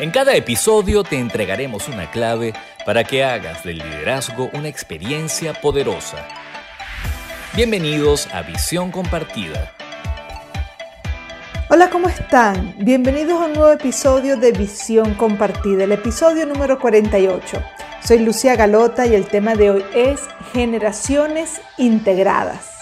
En cada episodio te entregaremos una clave para que hagas del liderazgo una experiencia poderosa. Bienvenidos a Visión Compartida. Hola, ¿cómo están? Bienvenidos a un nuevo episodio de Visión Compartida, el episodio número 48. Soy Lucía Galota y el tema de hoy es generaciones integradas.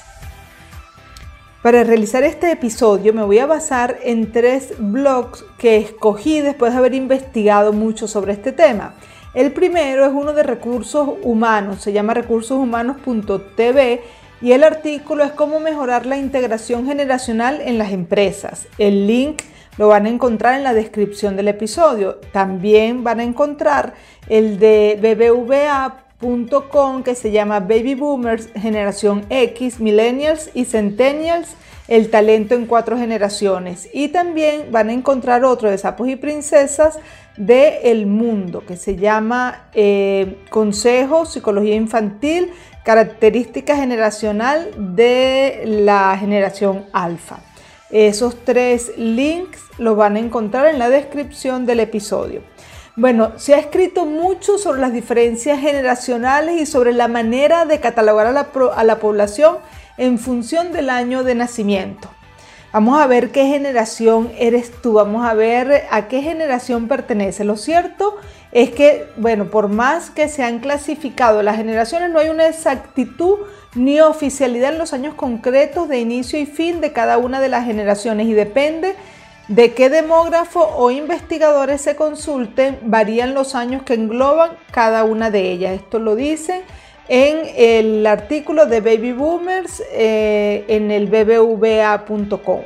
Para realizar este episodio me voy a basar en tres blogs que escogí después de haber investigado mucho sobre este tema. El primero es uno de recursos humanos, se llama recursoshumanos.tv y el artículo es cómo mejorar la integración generacional en las empresas. El link lo van a encontrar en la descripción del episodio. También van a encontrar el de BBVA que se llama Baby Boomers, Generación X, Millennials y Centennials, el talento en cuatro generaciones. Y también van a encontrar otro de Sapos y Princesas de El Mundo, que se llama eh, Consejo, Psicología Infantil, Característica Generacional de la Generación Alfa. Esos tres links los van a encontrar en la descripción del episodio. Bueno, se ha escrito mucho sobre las diferencias generacionales y sobre la manera de catalogar a la, población en función del año de nacimiento. Vamos a ver qué generación eres tú, vamos a ver a qué generación pertenece. Lo cierto es que, bueno, por más que se han clasificado las generaciones, no hay una exactitud ni oficialidad en los años concretos de inicio y fin de cada una de las generaciones y depende de qué demógrafo o investigadores se consulten, varían los años que engloban cada una de ellas. Esto lo dicen en el artículo de Baby Boomers eh, en el bbva.com.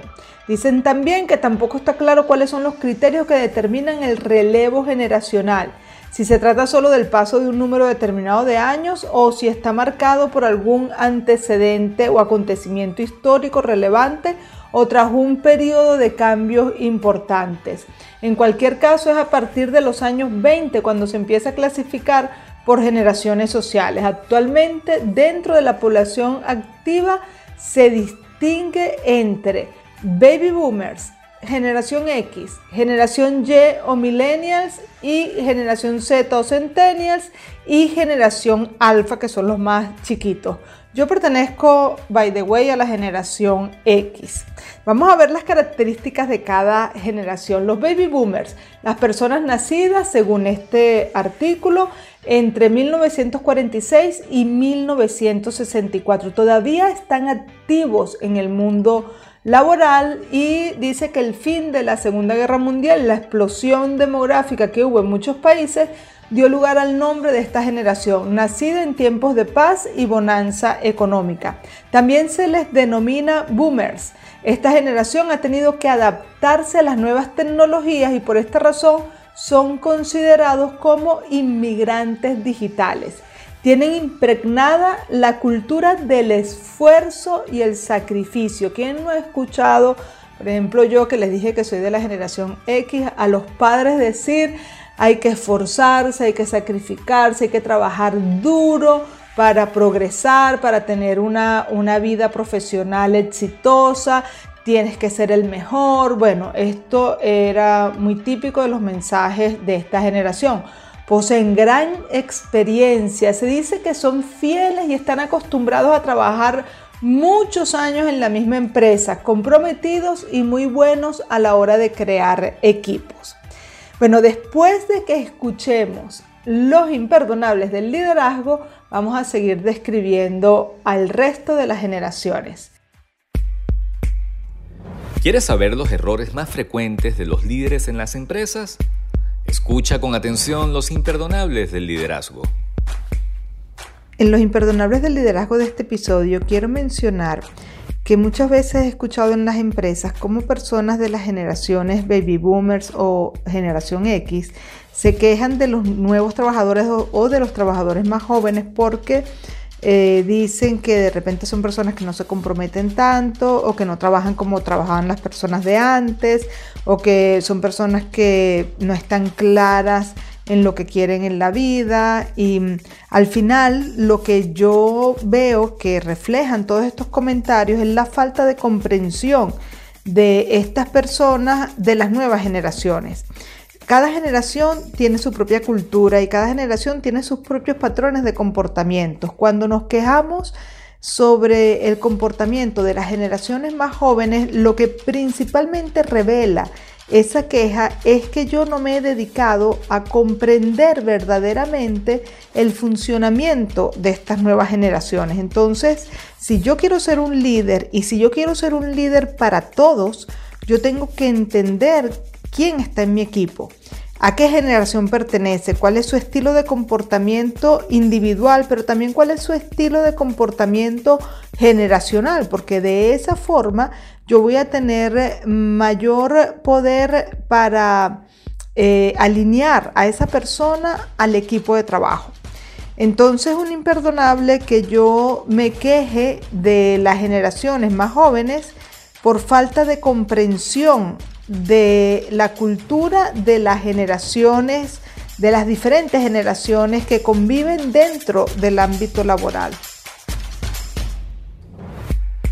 Dicen también que tampoco está claro cuáles son los criterios que determinan el relevo generacional, si se trata solo del paso de un número determinado de años o si está marcado por algún antecedente o acontecimiento histórico relevante o tras un periodo de cambios importantes. En cualquier caso es a partir de los años 20 cuando se empieza a clasificar por generaciones sociales. Actualmente dentro de la población activa se distingue entre baby boomers, generación X, generación Y o millennials y generación Z o centennials y generación alfa que son los más chiquitos. Yo pertenezco, by the way, a la generación X. Vamos a ver las características de cada generación. Los baby boomers, las personas nacidas, según este artículo, entre 1946 y 1964. Todavía están activos en el mundo laboral y dice que el fin de la Segunda Guerra Mundial, la explosión demográfica que hubo en muchos países, dio lugar al nombre de esta generación, nacida en tiempos de paz y bonanza económica. También se les denomina boomers. Esta generación ha tenido que adaptarse a las nuevas tecnologías y por esta razón son considerados como inmigrantes digitales. Tienen impregnada la cultura del esfuerzo y el sacrificio. ¿Quién no ha escuchado, por ejemplo, yo que les dije que soy de la generación X, a los padres decir, hay que esforzarse, hay que sacrificarse, hay que trabajar duro para progresar, para tener una, una vida profesional exitosa, tienes que ser el mejor. Bueno, esto era muy típico de los mensajes de esta generación. Poseen gran experiencia, se dice que son fieles y están acostumbrados a trabajar muchos años en la misma empresa, comprometidos y muy buenos a la hora de crear equipos. Bueno, después de que escuchemos los imperdonables del liderazgo, vamos a seguir describiendo al resto de las generaciones. ¿Quieres saber los errores más frecuentes de los líderes en las empresas? Escucha con atención los imperdonables del liderazgo. En los imperdonables del liderazgo de este episodio quiero mencionar que muchas veces he escuchado en las empresas cómo personas de las generaciones baby boomers o generación X se quejan de los nuevos trabajadores o, de los trabajadores más jóvenes porque eh, dicen que de repente son personas que no se comprometen tanto o que no trabajan como trabajaban las personas de antes o que son personas que no están claras en lo que quieren en la vida y mm, al final lo que yo veo que reflejan todos estos comentarios es la falta de comprensión de estas personas de las nuevas generaciones. Cada generación tiene su propia cultura y cada generación tiene sus propios patrones de comportamientos. Cuando nos quejamos sobre el comportamiento de las generaciones más jóvenes, lo que principalmente revela esa queja es que yo no me he dedicado a comprender verdaderamente el funcionamiento de estas nuevas generaciones. Entonces, si yo quiero ser un líder y si yo quiero ser un líder para todos, yo tengo que entender quién está en mi equipo, a qué generación pertenece, cuál es su estilo de comportamiento individual, pero también cuál es su estilo de comportamiento generacional, porque de esa forma yo voy a tener mayor poder para eh, alinear a esa persona al equipo de trabajo. Entonces es un imperdonable que yo me queje de las generaciones más jóvenes por falta de comprensión de la cultura de las generaciones, de las diferentes generaciones que conviven dentro del ámbito laboral.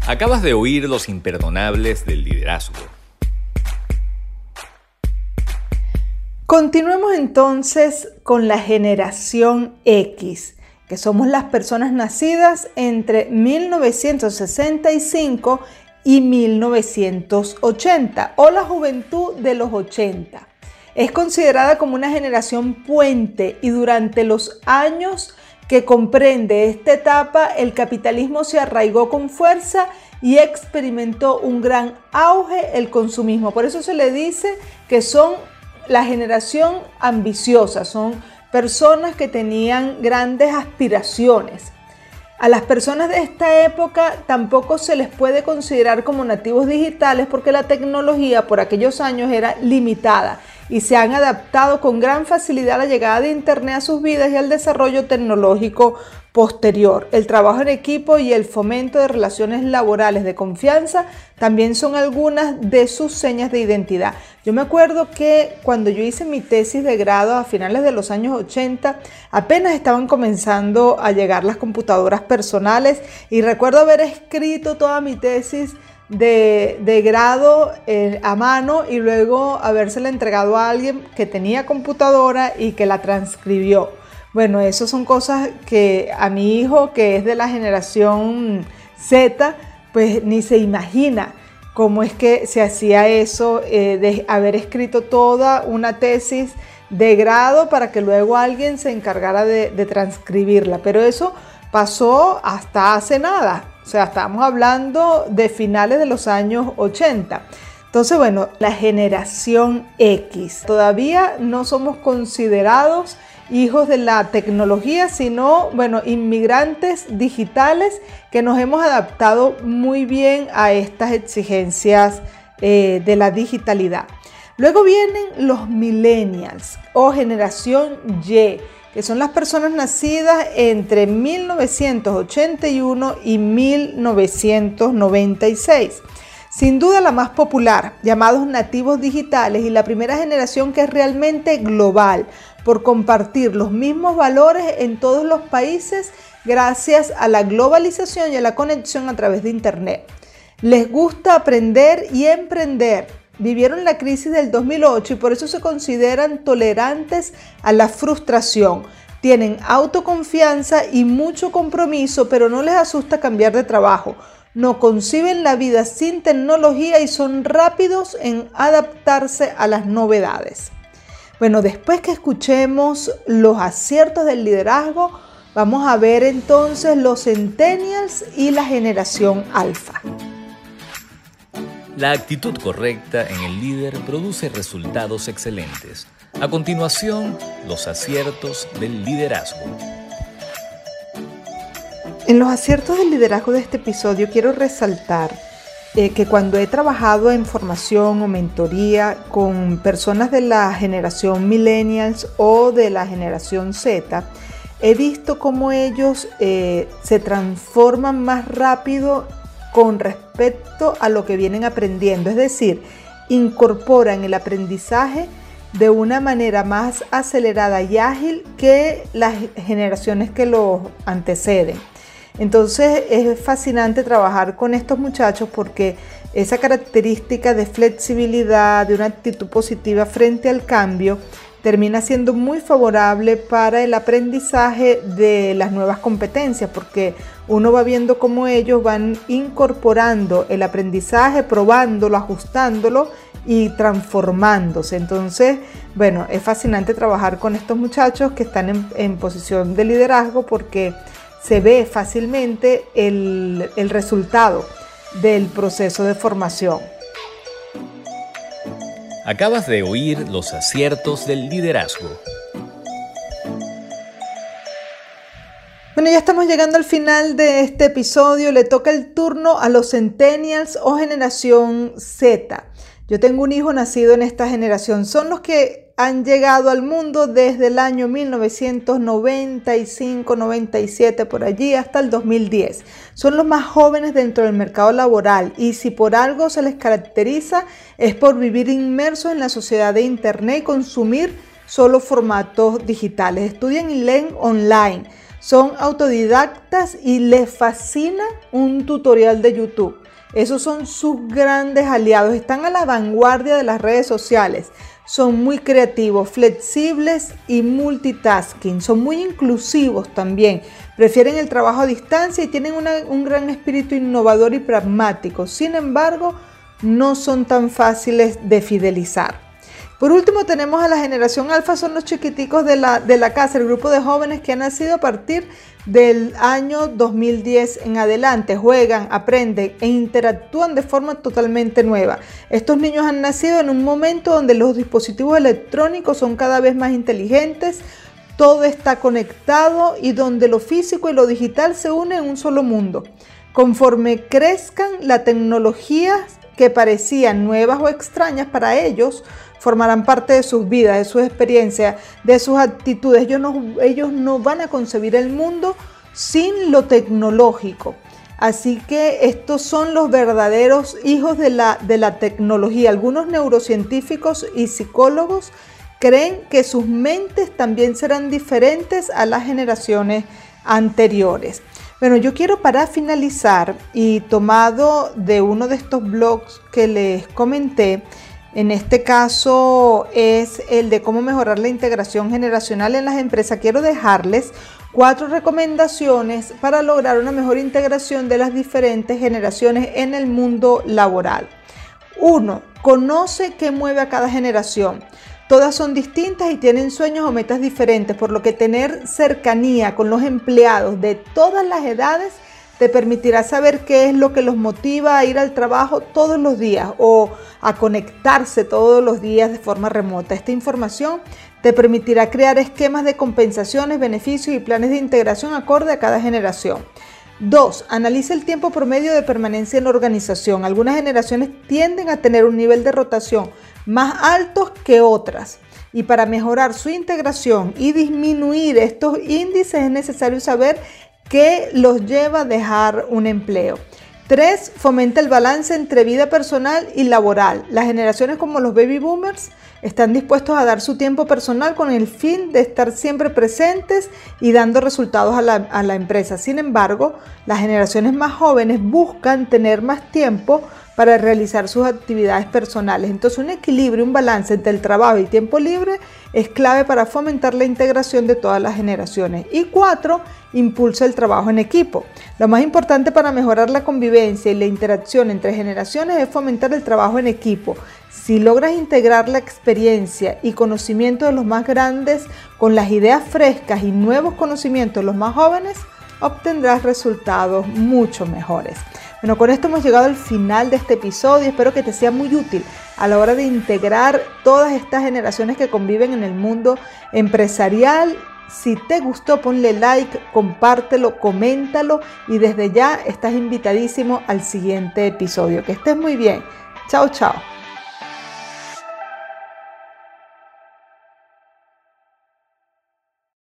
Acabas de oír los imperdonables del liderazgo. Continuemos entonces con la generación X, que somos las personas nacidas entre 1965 y 1980 o la juventud de los 80. Es considerada como una generación puente y durante los años que comprende esta etapa el capitalismo se arraigó con fuerza y experimentó un gran auge el consumismo. Por eso se le dice que son la generación ambiciosa, son personas que tenían grandes aspiraciones. A las personas de esta época tampoco se les puede considerar como nativos digitales porque la tecnología por aquellos años era limitada y se han adaptado con gran facilidad a la llegada de Internet a sus vidas y al desarrollo tecnológico posterior. El trabajo en equipo y el fomento de relaciones laborales de confianza también son algunas de sus señas de identidad. Yo me acuerdo que cuando yo hice mi tesis de grado a finales de los años 80, apenas estaban comenzando a llegar las computadoras personales y recuerdo haber escrito toda mi tesis de, grado eh, a mano y luego habérsela entregado a alguien que tenía computadora y que la transcribió. Bueno, eso son cosas que a mi hijo, que es de la generación Z, pues ni se imagina cómo es que se hacía eso, eh, de haber escrito toda una tesis de grado para que luego alguien se encargara de, de transcribirla. Pero eso pasó hasta hace nada, o sea, estamos hablando de finales de los años 80. Entonces, bueno, la generación X. Todavía no somos considerados hijos de la tecnología, sino, bueno, inmigrantes digitales que nos hemos adaptado muy bien a estas exigencias eh, de la digitalidad. Luego vienen los millennials o generación Y que son las personas nacidas entre 1981 y 1996. Sin duda la más popular, llamados nativos digitales y la primera generación que es realmente global por compartir los mismos valores en todos los países gracias a la globalización y a la conexión a través de Internet. Les gusta aprender y emprender vivieron la crisis del 2008 y por eso se consideran tolerantes a la frustración. Tienen autoconfianza y mucho compromiso, pero no les asusta cambiar de trabajo. No conciben la vida sin tecnología y son rápidos en adaptarse a las novedades. Bueno, después que escuchemos los aciertos del liderazgo, vamos a ver entonces los centennials y la generación alfa. La actitud correcta en el líder produce resultados excelentes. A continuación, los aciertos del liderazgo. En los aciertos del liderazgo de este episodio quiero resaltar eh, que cuando he trabajado en formación o mentoría con personas de la generación millennials o de la generación Z, he visto cómo ellos eh, se transforman más rápido con respecto a lo que vienen aprendiendo, es decir, incorporan el aprendizaje de una manera más acelerada y ágil que las generaciones que lo anteceden. Entonces es fascinante trabajar con estos muchachos porque esa característica de flexibilidad, de una actitud positiva frente al cambio, termina siendo muy favorable para el aprendizaje de las nuevas competencias, porque uno va viendo cómo ellos van incorporando el aprendizaje, probándolo, ajustándolo y transformándose. Entonces, bueno, es fascinante trabajar con estos muchachos que están en, posición de liderazgo porque se ve fácilmente el, el resultado del proceso de formación. Acabas de oír los aciertos del liderazgo. Bueno, ya estamos llegando al final de este episodio. Le toca el turno a los centennials o generación Z. Yo tengo un hijo nacido en esta generación. Son los que han llegado al mundo desde el año 1995, 97, por allí hasta el 2010. Son los más jóvenes dentro del mercado laboral y si por algo se les caracteriza es por vivir inmersos en la sociedad de Internet y consumir solo formatos digitales. Estudian y leen online. Son autodidactas y les fascina un tutorial de YouTube. Esos son sus grandes aliados. Están a la vanguardia de las redes sociales son muy creativos, flexibles y multitasking. Son muy inclusivos también. Prefieren el trabajo a distancia y tienen un gran espíritu innovador y pragmático. Sin embargo, no son tan fáciles de fidelizar. Por último, tenemos a la generación alfa, son los chiquiticos de la, de la casa, el grupo de jóvenes que han nacido a partir del año 2010 en adelante. Juegan, aprenden e interactúan de forma totalmente nueva. Estos niños han nacido en un momento donde los dispositivos electrónicos son cada vez más inteligentes, todo está conectado y donde lo físico y lo digital se unen en un solo mundo. Conforme crezcan, la tecnología que parecían nuevas o extrañas para ellos formarán parte de sus vidas, de sus experiencias, de sus actitudes. Ellos no, ellos no van a concebir el mundo sin lo tecnológico. Así que estos son los verdaderos hijos de la, de la tecnología. Algunos neurocientíficos y psicólogos creen que sus mentes también serán diferentes a las generaciones anteriores. Bueno, yo quiero para finalizar y tomado de uno de estos blogs que les comenté, en este caso es el de cómo mejorar la integración generacional en las empresas. Quiero dejarles cuatro recomendaciones para lograr una mejor integración de las diferentes generaciones en el mundo laboral. Uno, conoce qué mueve a cada generación. Todas son distintas y tienen sueños o metas diferentes, por lo que tener cercanía con los empleados de todas las edades te permitirá saber qué es lo que los motiva a ir al trabajo todos los días o a conectarse todos los días de forma remota. Esta información te permitirá crear esquemas de compensaciones, beneficios y planes de integración acorde a cada generación. 2. Analiza el tiempo promedio de permanencia en la organización. Algunas generaciones tienden a tener un nivel de rotación más altos que otras. Y para mejorar su integración y disminuir estos índices es necesario saber qué los lleva a dejar un empleo. 3. Fomenta el balance entre vida personal y laboral. Las generaciones como los baby boomers están dispuestos a dar su tiempo personal con el fin de estar siempre presentes y dando resultados a la, a la empresa. Sin embargo, las generaciones más jóvenes buscan tener más tiempo para realizar sus actividades personales. Entonces un equilibrio, un balance entre el trabajo y tiempo libre es clave para fomentar la integración de todas las generaciones. Y cuatro, impulsa el trabajo en equipo. Lo más importante para mejorar la convivencia y la interacción entre generaciones es fomentar el trabajo en equipo. Si logras integrar la experiencia y conocimiento de los más grandes con las ideas frescas y nuevos conocimientos de los más jóvenes, obtendrás resultados mucho mejores. Bueno, con esto hemos llegado al final de este episodio. Espero que te sea muy útil a la hora de integrar todas estas generaciones que conviven en el mundo empresarial. Si te gustó, ponle like, compártelo, coméntalo y desde ya estás invitadísimo al siguiente episodio. Que estés muy bien. Chao, chao.